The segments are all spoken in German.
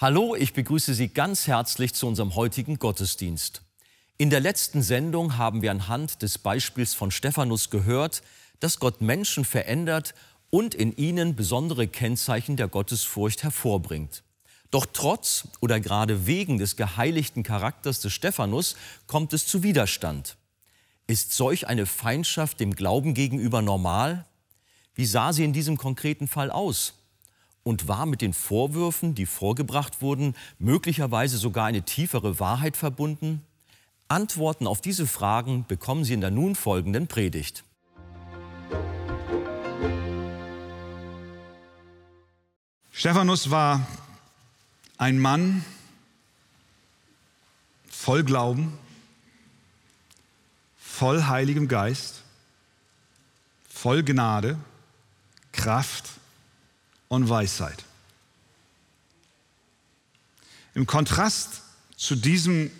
Hallo, ich begrüße Sie ganz herzlich zu unserem heutigen Gottesdienst. In der letzten Sendung haben wir anhand des Beispiels von Stephanus gehört, dass Gott Menschen verändert und in ihnen besondere Kennzeichen der Gottesfurcht hervorbringt. Doch trotz oder gerade wegen des geheiligten Charakters des Stephanus kommt es zu Widerstand. Ist solch eine Feindschaft dem Glauben gegenüber normal? Wie sah sie in diesem konkreten Fall aus? Und war mit den Vorwürfen, die vorgebracht wurden, möglicherweise sogar eine tiefere Wahrheit verbunden? Antworten auf diese Fragen bekommen Sie in der nun folgenden Predigt. Stephanus war ein Mann voll Glauben, voll Heiligem Geist, voll Gnade, Kraft und Weisheit. Im Kontrast zu diesem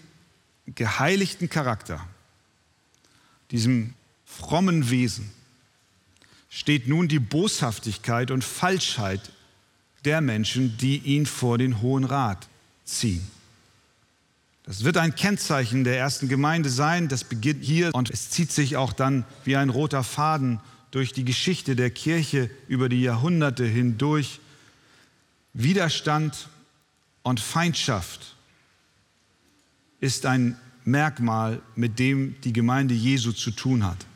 geheiligten Charakter, diesem frommen Wesen, steht nun die Boshaftigkeit und Falschheit der Menschen, die ihn vor den Hohen Rat ziehen. Das wird ein Kennzeichen der ersten Gemeinde sein. Das beginnt hier und es zieht sich auch dann wie ein roter Faden durch die Geschichte der Kirche über die Jahrhunderte hindurch Widerstand und Feindschaft ist ein Merkmal, mit dem die Gemeinde Jesu zu tun hat.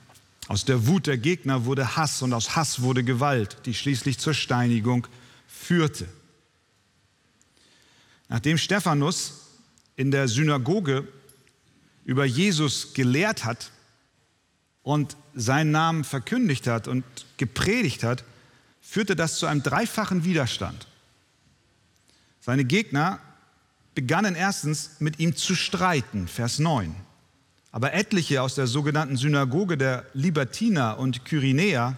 Aus der Wut der Gegner wurde Hass und aus Hass wurde Gewalt, die schließlich zur Steinigung führte. Nachdem Stephanus in der Synagoge über Jesus gelehrt hat, und seinen Namen verkündigt hat und gepredigt hat, führte das zu einem dreifachen Widerstand. Seine Gegner begannen erstens mit ihm zu streiten, Vers 9. Aber etliche aus der sogenannten Synagoge der Libertiner und Kyrenäer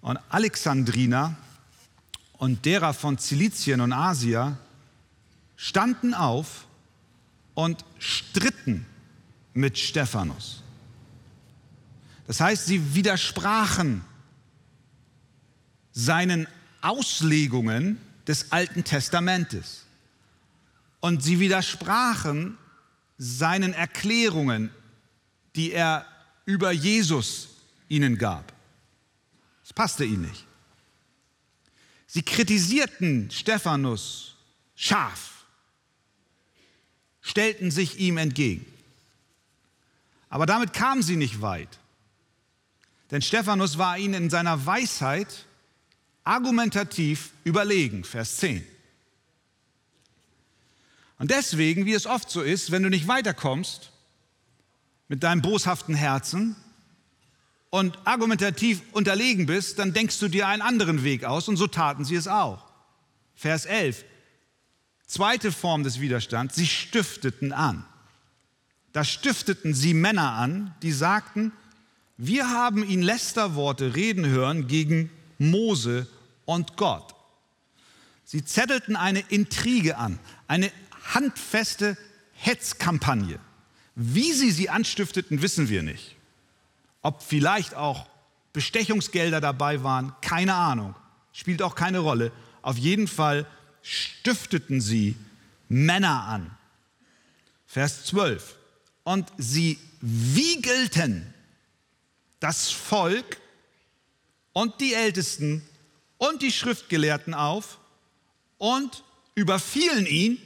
und Alexandriner und derer von Zilizien und Asia standen auf und stritten mit Stephanus. Das heißt, sie widersprachen seinen Auslegungen des Alten Testamentes. Und sie widersprachen seinen Erklärungen, die er über Jesus ihnen gab. Das passte ihnen nicht. Sie kritisierten Stephanus scharf, stellten sich ihm entgegen. Aber damit kamen sie nicht weit. Denn Stephanus war ihnen in seiner Weisheit argumentativ überlegen, Vers 10. Und deswegen, wie es oft so ist, wenn du nicht weiterkommst mit deinem boshaften Herzen und argumentativ unterlegen bist, dann denkst du dir einen anderen Weg aus und so taten sie es auch. Vers 11. Zweite Form des Widerstands, sie stifteten an. Da stifteten sie Männer an, die sagten, wir haben ihn Lästerworte reden hören gegen Mose und Gott. Sie zettelten eine Intrige an, eine handfeste Hetzkampagne. Wie sie sie anstifteten, wissen wir nicht. Ob vielleicht auch Bestechungsgelder dabei waren, keine Ahnung, spielt auch keine Rolle. Auf jeden Fall stifteten sie Männer an. Vers 12. Und sie wiegelten das Volk und die Ältesten und die Schriftgelehrten auf und überfielen ihn,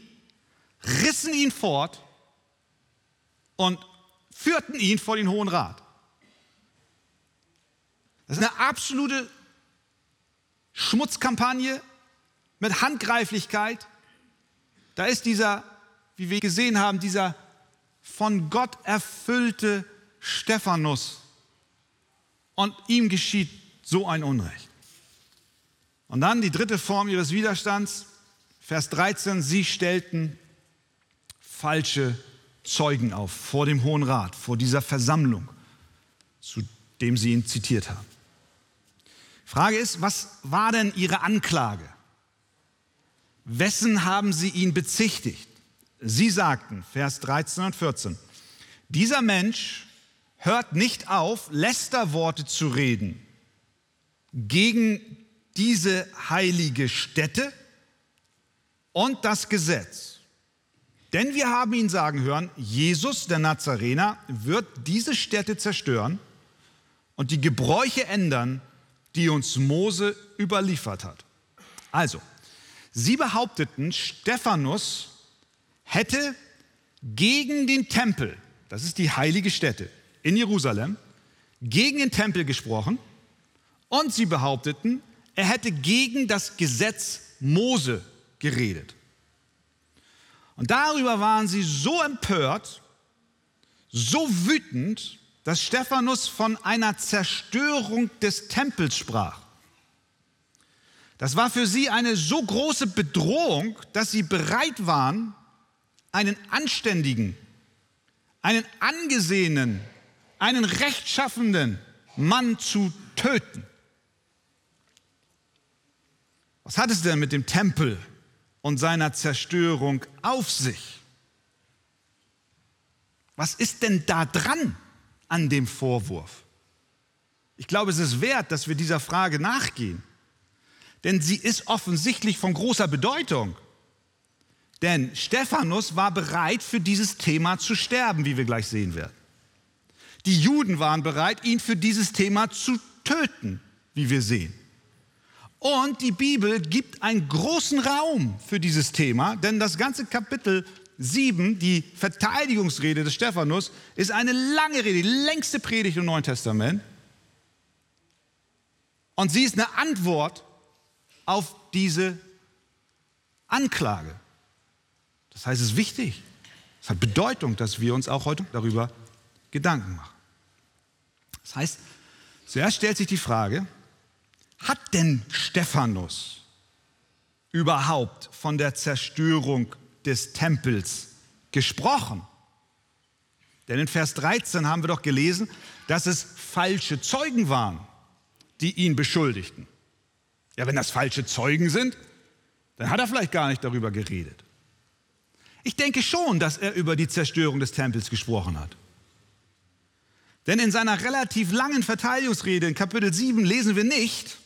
rissen ihn fort und führten ihn vor den Hohen Rat. Das ist eine absolute Schmutzkampagne mit Handgreiflichkeit. Da ist dieser, wie wir gesehen haben, dieser von Gott erfüllte Stephanus und ihm geschieht so ein Unrecht. Und dann die dritte Form ihres Widerstands, Vers 13, sie stellten falsche Zeugen auf vor dem Hohen Rat, vor dieser Versammlung, zu dem sie ihn zitiert haben. Frage ist, was war denn ihre Anklage? Wessen haben sie ihn bezichtigt? Sie sagten, Vers 13 und 14, dieser Mensch hört nicht auf, Lästerworte zu reden gegen diese heilige Stätte und das Gesetz. Denn wir haben ihn sagen hören, Jesus, der Nazarener, wird diese Städte zerstören und die Gebräuche ändern, die uns Mose überliefert hat. Also, sie behaupteten, Stephanus hätte gegen den Tempel, das ist die heilige Stätte in Jerusalem, gegen den Tempel gesprochen und sie behaupteten, er hätte gegen das Gesetz Mose geredet. Und darüber waren sie so empört, so wütend, dass Stephanus von einer Zerstörung des Tempels sprach. Das war für sie eine so große Bedrohung, dass sie bereit waren, einen anständigen, einen angesehenen, einen rechtschaffenden Mann zu töten. Was hat es denn mit dem Tempel und seiner Zerstörung auf sich? Was ist denn da dran an dem Vorwurf? Ich glaube, es ist wert, dass wir dieser Frage nachgehen, denn sie ist offensichtlich von großer Bedeutung. Denn Stephanus war bereit, für dieses Thema zu sterben, wie wir gleich sehen werden. Die Juden waren bereit, ihn für dieses Thema zu töten, wie wir sehen. Und die Bibel gibt einen großen Raum für dieses Thema, denn das ganze Kapitel 7, die Verteidigungsrede des Stephanus, ist eine lange Rede, die längste Predigt im Neuen Testament. Und sie ist eine Antwort auf diese Anklage. Das heißt, es ist wichtig, es hat Bedeutung, dass wir uns auch heute darüber Gedanken machen. Das heißt, zuerst stellt sich die Frage, hat denn Stephanus überhaupt von der Zerstörung des Tempels gesprochen? Denn in Vers 13 haben wir doch gelesen, dass es falsche Zeugen waren, die ihn beschuldigten. Ja, wenn das falsche Zeugen sind, dann hat er vielleicht gar nicht darüber geredet. Ich denke schon, dass er über die Zerstörung des Tempels gesprochen hat. Denn in seiner relativ langen Verteidigungsrede in Kapitel 7 lesen wir nicht,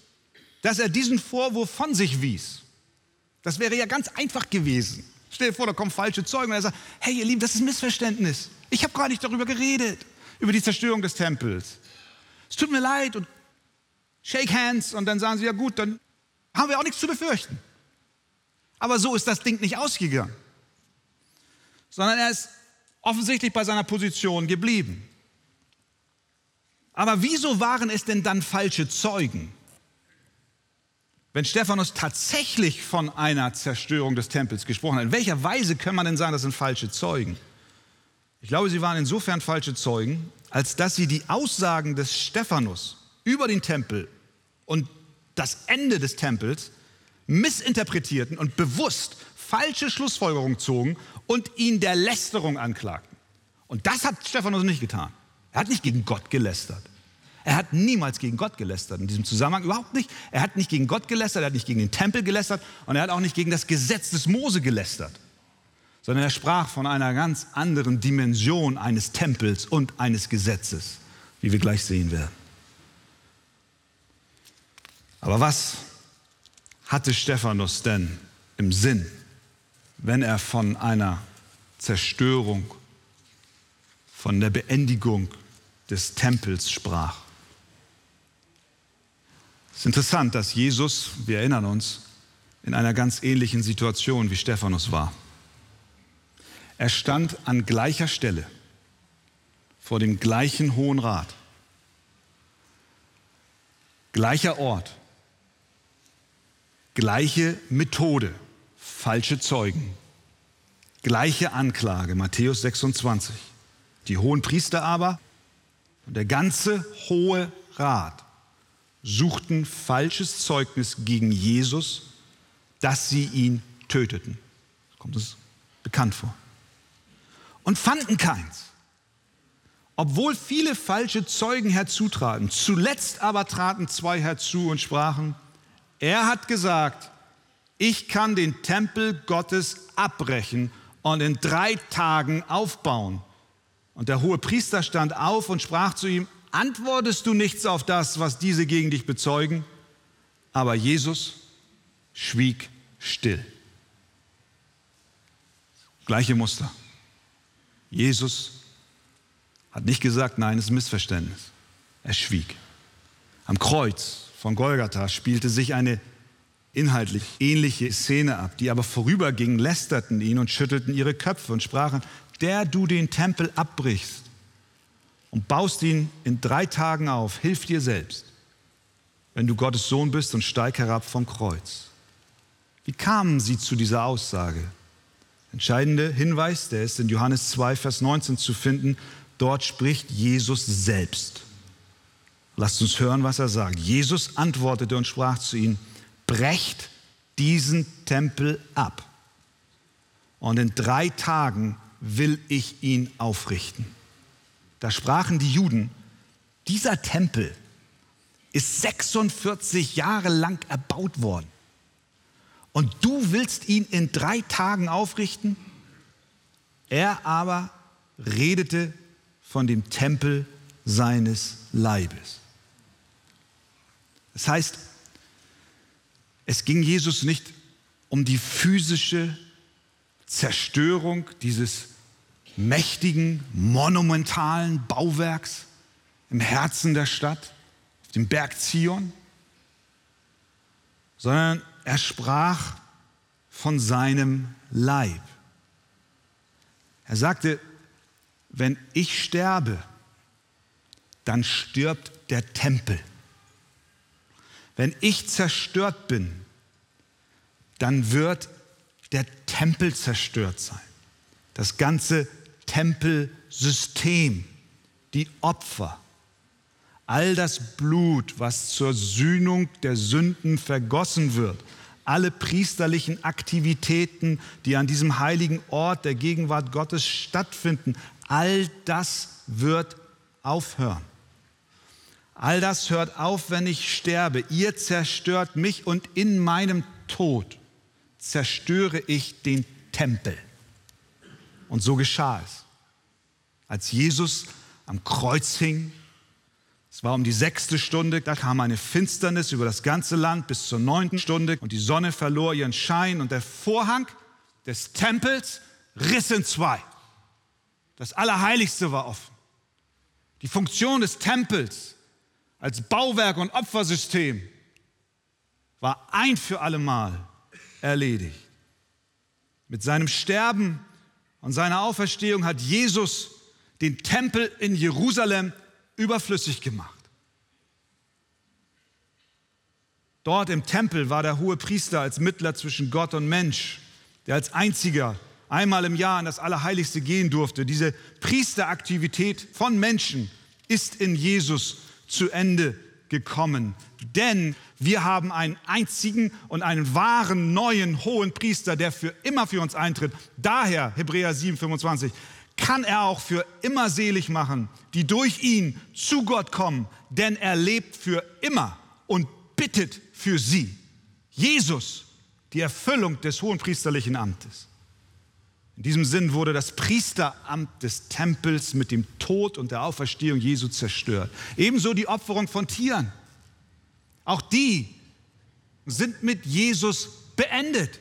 dass er diesen Vorwurf von sich wies. Das wäre ja ganz einfach gewesen. Stell dir vor, da kommen falsche Zeugen und er sagt, hey ihr Lieben, das ist ein Missverständnis. Ich habe gar nicht darüber geredet, über die Zerstörung des Tempels. Es tut mir leid und shake hands und dann sagen sie, ja gut, dann haben wir auch nichts zu befürchten. Aber so ist das Ding nicht ausgegangen, sondern er ist offensichtlich bei seiner Position geblieben. Aber wieso waren es denn dann falsche Zeugen? Wenn Stephanus tatsächlich von einer Zerstörung des Tempels gesprochen hat, in welcher Weise kann man denn sagen, das sind falsche Zeugen? Ich glaube, sie waren insofern falsche Zeugen, als dass sie die Aussagen des Stephanus über den Tempel und das Ende des Tempels missinterpretierten und bewusst falsche Schlussfolgerungen zogen und ihn der Lästerung anklagten. Und das hat Stephanus nicht getan. Er hat nicht gegen Gott gelästert. Er hat niemals gegen Gott gelästert, in diesem Zusammenhang überhaupt nicht. Er hat nicht gegen Gott gelästert, er hat nicht gegen den Tempel gelästert und er hat auch nicht gegen das Gesetz des Mose gelästert, sondern er sprach von einer ganz anderen Dimension eines Tempels und eines Gesetzes, wie wir gleich sehen werden. Aber was hatte Stephanus denn im Sinn, wenn er von einer Zerstörung, von der Beendigung des Tempels sprach? Es ist interessant, dass Jesus, wir erinnern uns, in einer ganz ähnlichen Situation wie Stephanus war. Er stand an gleicher Stelle vor dem gleichen Hohen Rat. Gleicher Ort, gleiche Methode, falsche Zeugen, gleiche Anklage, Matthäus 26. Die hohen Priester aber und der ganze Hohe Rat suchten falsches Zeugnis gegen Jesus, dass sie ihn töteten. Kommt es bekannt vor. Und fanden keins. Obwohl viele falsche Zeugen herzutraten, zuletzt aber traten zwei herzu und sprachen, er hat gesagt, ich kann den Tempel Gottes abbrechen und in drei Tagen aufbauen. Und der hohe Priester stand auf und sprach zu ihm, antwortest du nichts auf das, was diese gegen dich bezeugen? Aber Jesus schwieg still. Gleiche Muster. Jesus hat nicht gesagt, nein, es ist ein Missverständnis. Er schwieg. Am Kreuz von Golgatha spielte sich eine inhaltlich ähnliche Szene ab. Die aber vorübergingen, lästerten ihn und schüttelten ihre Köpfe und sprachen, der du den Tempel abbrichst und baust ihn in drei Tagen auf, hilf dir selbst, wenn du Gottes Sohn bist und steig herab vom Kreuz. Wie kamen sie zu dieser Aussage? Entscheidender Hinweis, der ist in Johannes 2, Vers 19 zu finden. Dort spricht Jesus selbst. Lasst uns hören, was er sagt. Jesus antwortete und sprach zu ihnen, brecht diesen Tempel ab. Und in drei Tagen will ich ihn aufrichten. Da sprachen die Juden, dieser Tempel ist 46 Jahre lang erbaut worden. Und du willst ihn in drei Tagen aufrichten? Er aber redete von dem Tempel seines Leibes. Das heißt, es ging Jesus nicht um die physische Zerstörung dieses mächtigen, monumentalen Bauwerks im Herzen der Stadt, auf dem Berg Zion, sondern er sprach von seinem Leib. Er sagte, wenn ich sterbe, dann stirbt der Tempel. Wenn ich zerstört bin, dann wird der Tempel zerstört sein. Das ganze Tempelsystem, die Opfer, all das Blut, was zur Sühnung der Sünden vergossen wird, alle priesterlichen Aktivitäten, die an diesem heiligen Ort der Gegenwart Gottes stattfinden, all das wird aufhören. All das hört auf, wenn ich sterbe. Ihr zerstört mich und in meinem Tod zerstöre ich den Tempel. Und so geschah es. Als Jesus am Kreuz hing, es war um die sechste Stunde, da kam eine Finsternis über das ganze Land bis zur neunten Stunde und die Sonne verlor ihren Schein und der Vorhang des Tempels riss in zwei. Das Allerheiligste war offen. Die Funktion des Tempels als Bauwerk und Opfersystem war ein für allemal erledigt. Mit seinem Sterben und seiner Auferstehung hat Jesus den Tempel in Jerusalem überflüssig gemacht. Dort im Tempel war der hohe Priester als Mittler zwischen Gott und Mensch, der als einziger einmal im Jahr in das Allerheiligste gehen durfte. Diese Priesteraktivität von Menschen ist in Jesus zu Ende gekommen. Denn wir haben einen einzigen und einen wahren neuen hohen Priester, der für immer für uns eintritt. Daher, Hebräer 7, 25, kann er auch für immer selig machen, die durch ihn zu Gott kommen, denn er lebt für immer und bittet für sie. Jesus, die Erfüllung des hohen priesterlichen Amtes. In diesem Sinn wurde das Priesteramt des Tempels mit dem Tod und der Auferstehung Jesu zerstört. Ebenso die Opferung von Tieren. Auch die sind mit Jesus beendet.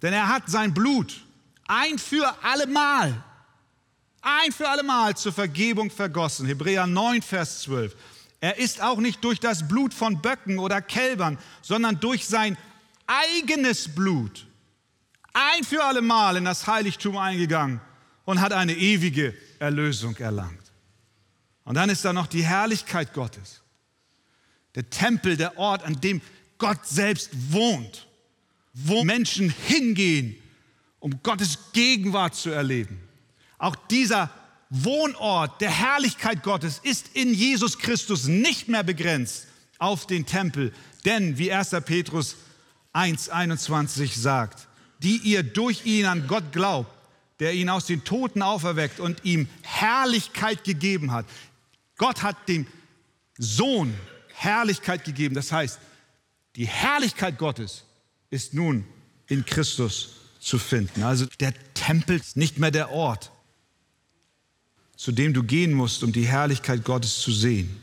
Denn er hat sein Blut ein für allemal, ein für allemal zur Vergebung vergossen. Hebräer 9, Vers 12. Er ist auch nicht durch das Blut von Böcken oder Kälbern, sondern durch sein eigenes Blut ein für alle Mal in das Heiligtum eingegangen und hat eine ewige Erlösung erlangt. Und dann ist da noch die Herrlichkeit Gottes. Der Tempel, der Ort, an dem Gott selbst wohnt, wo Menschen hingehen, um Gottes Gegenwart zu erleben. Auch dieser Wohnort der Herrlichkeit Gottes ist in Jesus Christus nicht mehr begrenzt auf den Tempel. Denn, wie 1. Petrus 1.21 sagt, die ihr durch ihn an Gott glaubt, der ihn aus den Toten auferweckt und ihm Herrlichkeit gegeben hat. Gott hat dem Sohn Herrlichkeit gegeben. Das heißt, die Herrlichkeit Gottes ist nun in Christus zu finden. Also der Tempel ist nicht mehr der Ort, zu dem du gehen musst, um die Herrlichkeit Gottes zu sehen.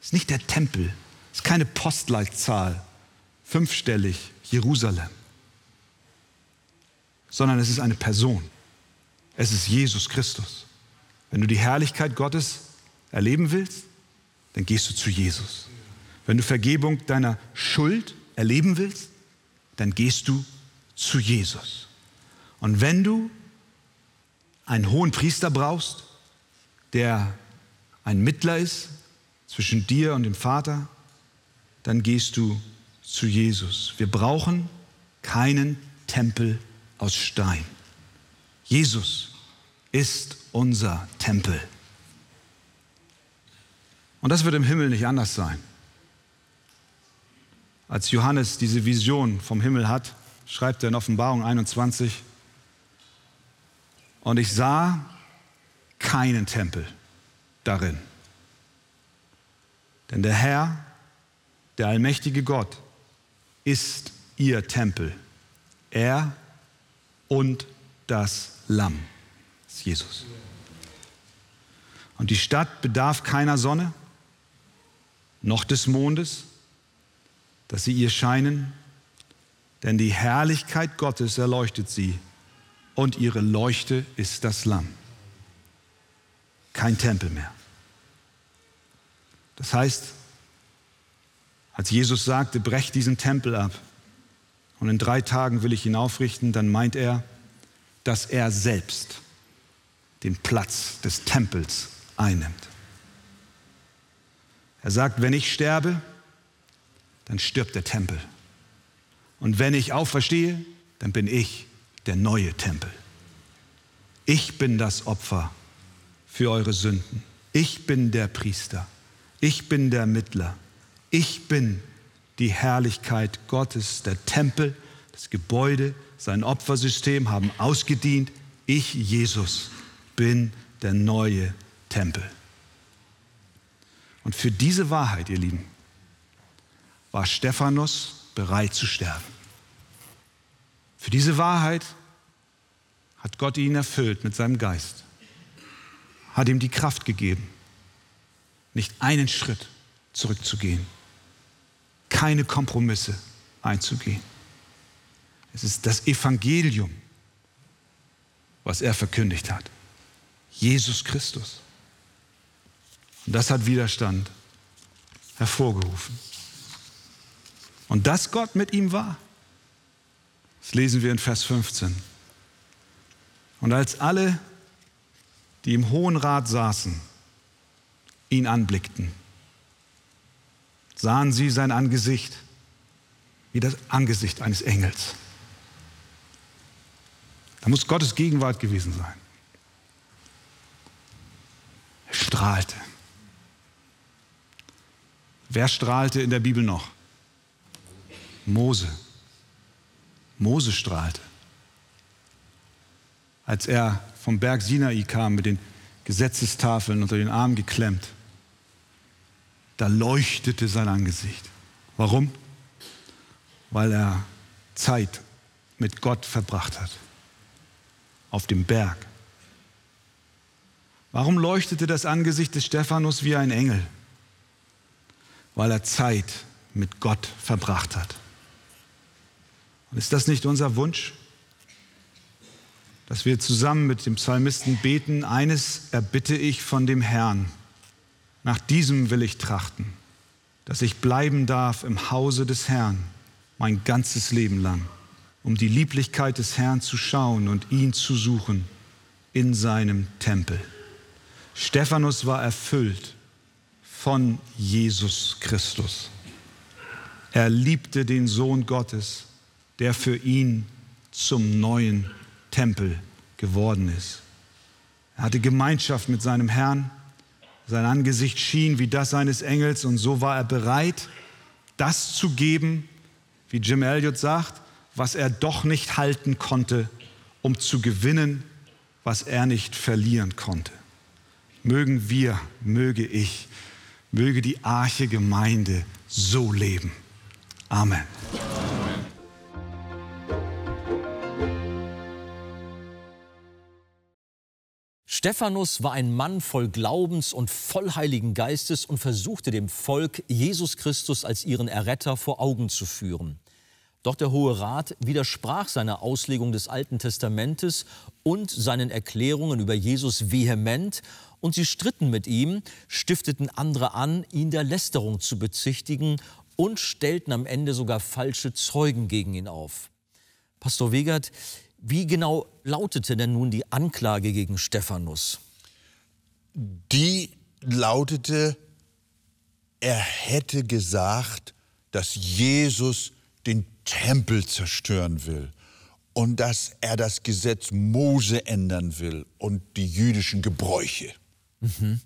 Es ist nicht der Tempel, es ist keine Postleitzahl, fünfstellig, Jerusalem sondern es ist eine Person. Es ist Jesus Christus. Wenn du die Herrlichkeit Gottes erleben willst, dann gehst du zu Jesus. Wenn du Vergebung deiner Schuld erleben willst, dann gehst du zu Jesus. Und wenn du einen hohen Priester brauchst, der ein Mittler ist zwischen dir und dem Vater, dann gehst du zu Jesus. Wir brauchen keinen Tempel aus Stein. Jesus ist unser Tempel. Und das wird im Himmel nicht anders sein. Als Johannes diese Vision vom Himmel hat, schreibt er in Offenbarung 21, und ich sah keinen Tempel darin. Denn der Herr, der allmächtige Gott, ist ihr Tempel. Er und das Lamm. Das ist Jesus. Und die Stadt bedarf keiner Sonne, noch des Mondes, dass sie ihr scheinen, denn die Herrlichkeit Gottes erleuchtet sie und ihre Leuchte ist das Lamm. Kein Tempel mehr. Das heißt, als Jesus sagte, brecht diesen Tempel ab und in drei Tagen will ich ihn aufrichten, dann meint er, dass er selbst den Platz des Tempels einnimmt. Er sagt, wenn ich sterbe, dann stirbt der Tempel. Und wenn ich auferstehe, dann bin ich der neue Tempel. Ich bin das Opfer für eure Sünden. Ich bin der Priester. Ich bin der Mittler. Ich bin die Herrlichkeit Gottes. Der Tempel, das Gebäude, sein Opfersystem haben ausgedient. Ich, Jesus, bin der neue Tempel. Und für diese Wahrheit, ihr Lieben, war Stephanus bereit zu sterben. Für diese Wahrheit hat Gott ihn erfüllt mit seinem Geist, hat ihm die Kraft gegeben, nicht einen Schritt zurückzugehen, keine Kompromisse einzugehen. Es ist das Evangelium, was er verkündigt hat. Jesus Christus. Und das hat Widerstand hervorgerufen. Und dass Gott mit ihm war, das lesen wir in Vers 15. Und als alle, die im Hohen Rat saßen, ihn anblickten, sahen sie sein Angesicht wie das Angesicht eines Engels. Da muss Gottes Gegenwart gewesen sein. Er strahlte. Wer strahlte in der Bibel noch? Mose. Mose strahlte. Als er vom Berg Sinai kam mit den Gesetzestafeln unter den Armen geklemmt, da leuchtete sein Angesicht. Warum? Weil er Zeit mit Gott verbracht hat. Auf dem Berg. Warum leuchtete das Angesicht des Stephanus wie ein Engel? Weil er Zeit mit Gott verbracht hat. Und ist das nicht unser Wunsch? Dass wir zusammen mit dem Psalmisten beten, eines erbitte ich von dem Herrn, nach diesem will ich trachten, dass ich bleiben darf im Hause des Herrn mein ganzes Leben lang, um die Lieblichkeit des Herrn zu schauen und ihn zu suchen in seinem Tempel. Stephanus war erfüllt von Jesus Christus. Er liebte den Sohn Gottes der für ihn zum neuen Tempel geworden ist. Er hatte Gemeinschaft mit seinem Herrn, sein Angesicht schien wie das eines Engels und so war er bereit, das zu geben, wie Jim Elliot sagt, was er doch nicht halten konnte, um zu gewinnen, was er nicht verlieren konnte. Mögen wir, möge ich, möge die Arche Gemeinde so leben. Amen. Stephanus war ein Mann voll Glaubens und voll Heiligen Geistes und versuchte dem Volk Jesus Christus als ihren Erretter vor Augen zu führen. Doch der Hohe Rat widersprach seiner Auslegung des Alten Testamentes und seinen Erklärungen über Jesus vehement und sie stritten mit ihm, stifteten andere an, ihn der Lästerung zu bezichtigen und stellten am Ende sogar falsche Zeugen gegen ihn auf. Pastor Wegert, wie genau lautete denn nun die Anklage gegen Stephanus? Die lautete, er hätte gesagt, dass Jesus den Tempel zerstören will und dass er das Gesetz Mose ändern will und die jüdischen Gebräuche. Mhm.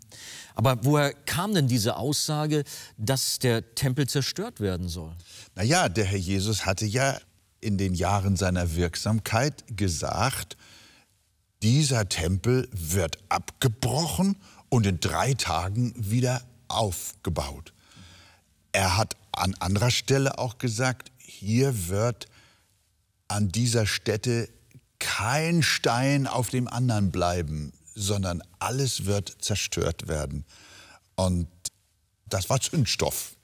Aber woher kam denn diese Aussage, dass der Tempel zerstört werden soll? Naja, der Herr Jesus hatte ja in den Jahren seiner Wirksamkeit gesagt, dieser Tempel wird abgebrochen und in drei Tagen wieder aufgebaut. Er hat an anderer Stelle auch gesagt, hier wird an dieser Stätte kein Stein auf dem anderen bleiben, sondern alles wird zerstört werden. Und das war Zündstoff.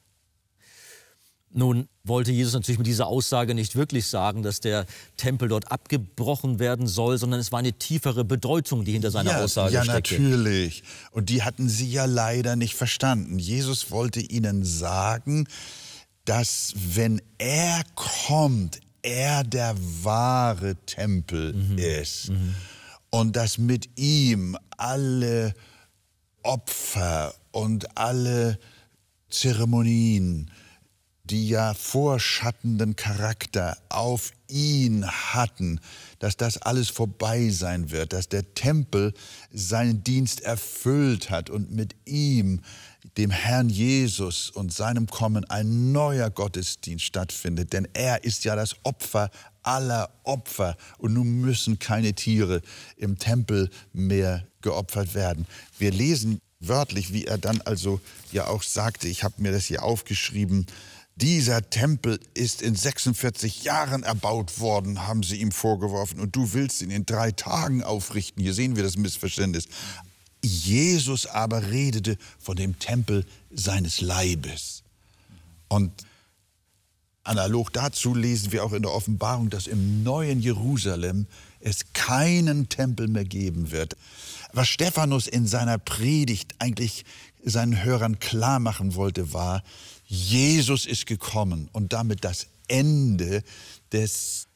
Nun wollte Jesus natürlich mit dieser Aussage nicht wirklich sagen, dass der Tempel dort abgebrochen werden soll, sondern es war eine tiefere Bedeutung, die hinter seiner ja, Aussage ja, steckte. Ja, natürlich. Und die hatten sie ja leider nicht verstanden. Jesus wollte ihnen sagen, dass wenn er kommt, er der wahre Tempel mhm. ist. Mhm und dass mit ihm alle Opfer und alle Zeremonien, die ja vorschattenden Charakter auf ihn hatten, dass das alles vorbei sein wird, dass der Tempel seinen Dienst erfüllt hat und mit ihm, dem Herrn Jesus und seinem Kommen ein neuer Gottesdienst stattfindet. Denn er ist ja das Opfer aller Opfer. Und nun müssen keine Tiere im Tempel mehr geopfert werden. Wir lesen wörtlich, wie er dann also ja auch sagte, ich habe mir das hier aufgeschrieben, dieser Tempel ist in 46 Jahren erbaut worden, haben sie ihm vorgeworfen, und du willst ihn in drei Tagen aufrichten. Hier sehen wir das Missverständnis. Jesus aber redete von dem Tempel seines Leibes. Und Analog dazu lesen wir auch in der Offenbarung, dass im neuen Jerusalem es keinen Tempel mehr geben wird. Was Stephanus in seiner Predigt eigentlich seinen Hörern klar machen wollte, war, Jesus ist gekommen und damit das Ende des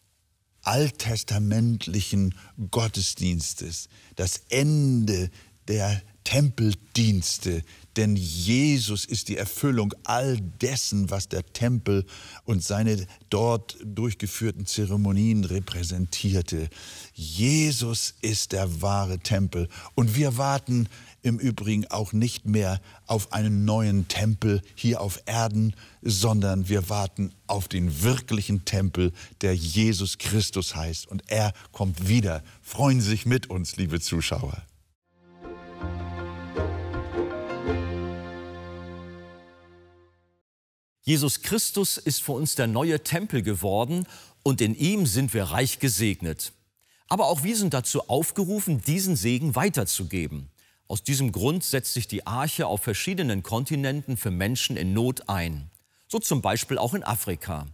alttestamentlichen Gottesdienstes, das Ende der Tempeldienste, denn Jesus ist die Erfüllung all dessen, was der Tempel und seine dort durchgeführten Zeremonien repräsentierte. Jesus ist der wahre Tempel und wir warten im Übrigen auch nicht mehr auf einen neuen Tempel hier auf Erden, sondern wir warten auf den wirklichen Tempel, der Jesus Christus heißt. Und er kommt wieder. Freuen Sie sich mit uns, liebe Zuschauer. Jesus Christus ist für uns der neue Tempel geworden und in ihm sind wir reich gesegnet. Aber auch wir sind dazu aufgerufen, diesen Segen weiterzugeben. Aus diesem Grund setzt sich die Arche auf verschiedenen Kontinenten für Menschen in Not ein. So zum Beispiel auch in Afrika.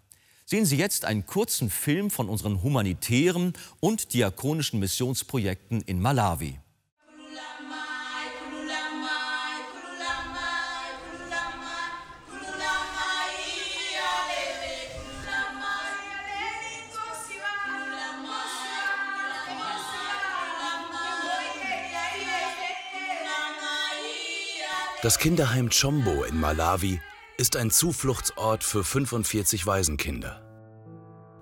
Sehen Sie jetzt einen kurzen Film von unseren humanitären und diakonischen Missionsprojekten in Malawi. Das Kinderheim Chombo in Malawi ist ein Zufluchtsort für 45 Waisenkinder.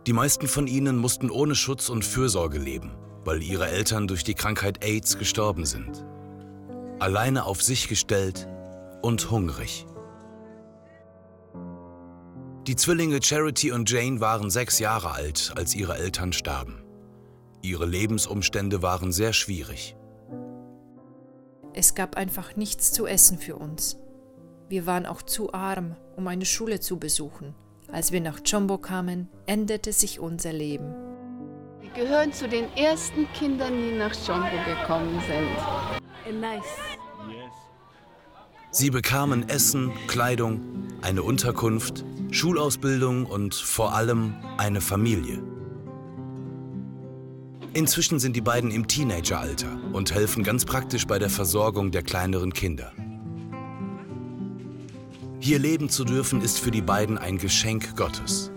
Die meisten von ihnen mussten ohne Schutz und Fürsorge leben, weil ihre Eltern durch die Krankheit AIDS gestorben sind. Alleine auf sich gestellt und hungrig. Die Zwillinge Charity und Jane waren sechs Jahre alt, als ihre Eltern starben. Ihre Lebensumstände waren sehr schwierig. Es gab einfach nichts zu essen für uns. Wir waren auch zu arm, um eine Schule zu besuchen. Als wir nach Chombo kamen, änderte sich unser Leben. Wir gehören zu den ersten Kindern, die nach Chombo gekommen sind. Nice. Sie bekamen Essen, Kleidung, eine Unterkunft, Schulausbildung und vor allem eine Familie. Inzwischen sind die beiden im Teenageralter und helfen ganz praktisch bei der Versorgung der kleineren Kinder. Hier leben zu dürfen, ist für die beiden ein Geschenk Gottes.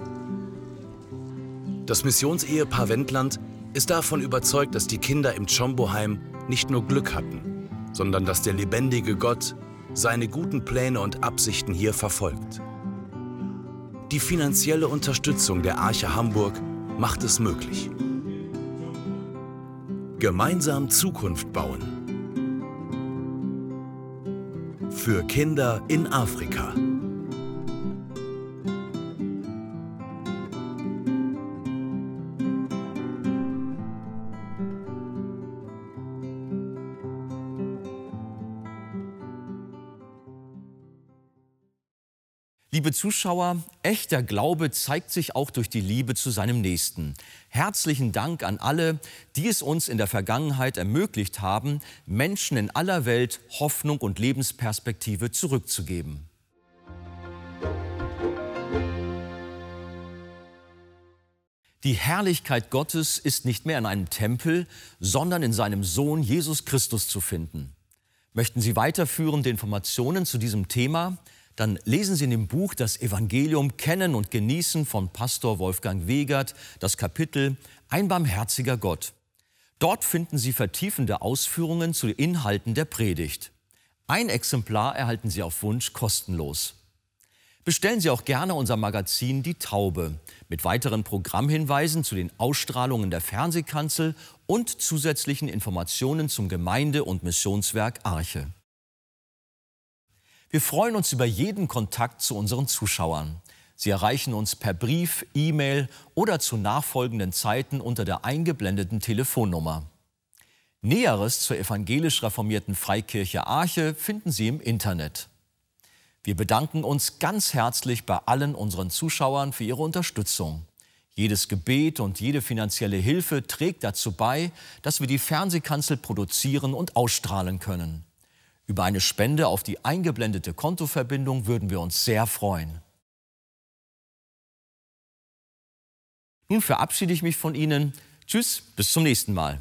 Das Missionsehepaar Wendland ist davon überzeugt, dass die Kinder im Chomboheim nicht nur Glück hatten, sondern dass der lebendige Gott seine guten Pläne und Absichten hier verfolgt. Die finanzielle Unterstützung der Arche Hamburg macht es möglich. Gemeinsam Zukunft bauen. Für Kinder in Afrika. Liebe Zuschauer, echter Glaube zeigt sich auch durch die Liebe zu seinem Nächsten. Herzlichen Dank an alle, die es uns in der Vergangenheit ermöglicht haben, Menschen in aller Welt Hoffnung und Lebensperspektive zurückzugeben. Die Herrlichkeit Gottes ist nicht mehr in einem Tempel, sondern in seinem Sohn Jesus Christus zu finden. Möchten Sie weiterführende Informationen zu diesem Thema? Dann lesen Sie in dem Buch das Evangelium Kennen und Genießen von Pastor Wolfgang Wegert, das Kapitel Ein barmherziger Gott. Dort finden Sie vertiefende Ausführungen zu den Inhalten der Predigt. Ein Exemplar erhalten Sie auf Wunsch kostenlos. Bestellen Sie auch gerne unser Magazin Die Taube mit weiteren Programmhinweisen zu den Ausstrahlungen der Fernsehkanzel und zusätzlichen Informationen zum Gemeinde- und Missionswerk Arche. Wir freuen uns über jeden Kontakt zu unseren Zuschauern. Sie erreichen uns per Brief, E-Mail oder zu nachfolgenden Zeiten unter der eingeblendeten Telefonnummer. Näheres zur evangelisch reformierten Freikirche Arche finden Sie im Internet. Wir bedanken uns ganz herzlich bei allen unseren Zuschauern für ihre Unterstützung. Jedes Gebet und jede finanzielle Hilfe trägt dazu bei, dass wir die Fernsehkanzel produzieren und ausstrahlen können. Über eine Spende auf die eingeblendete Kontoverbindung würden wir uns sehr freuen. Nun verabschiede ich mich von Ihnen. Tschüss, bis zum nächsten Mal.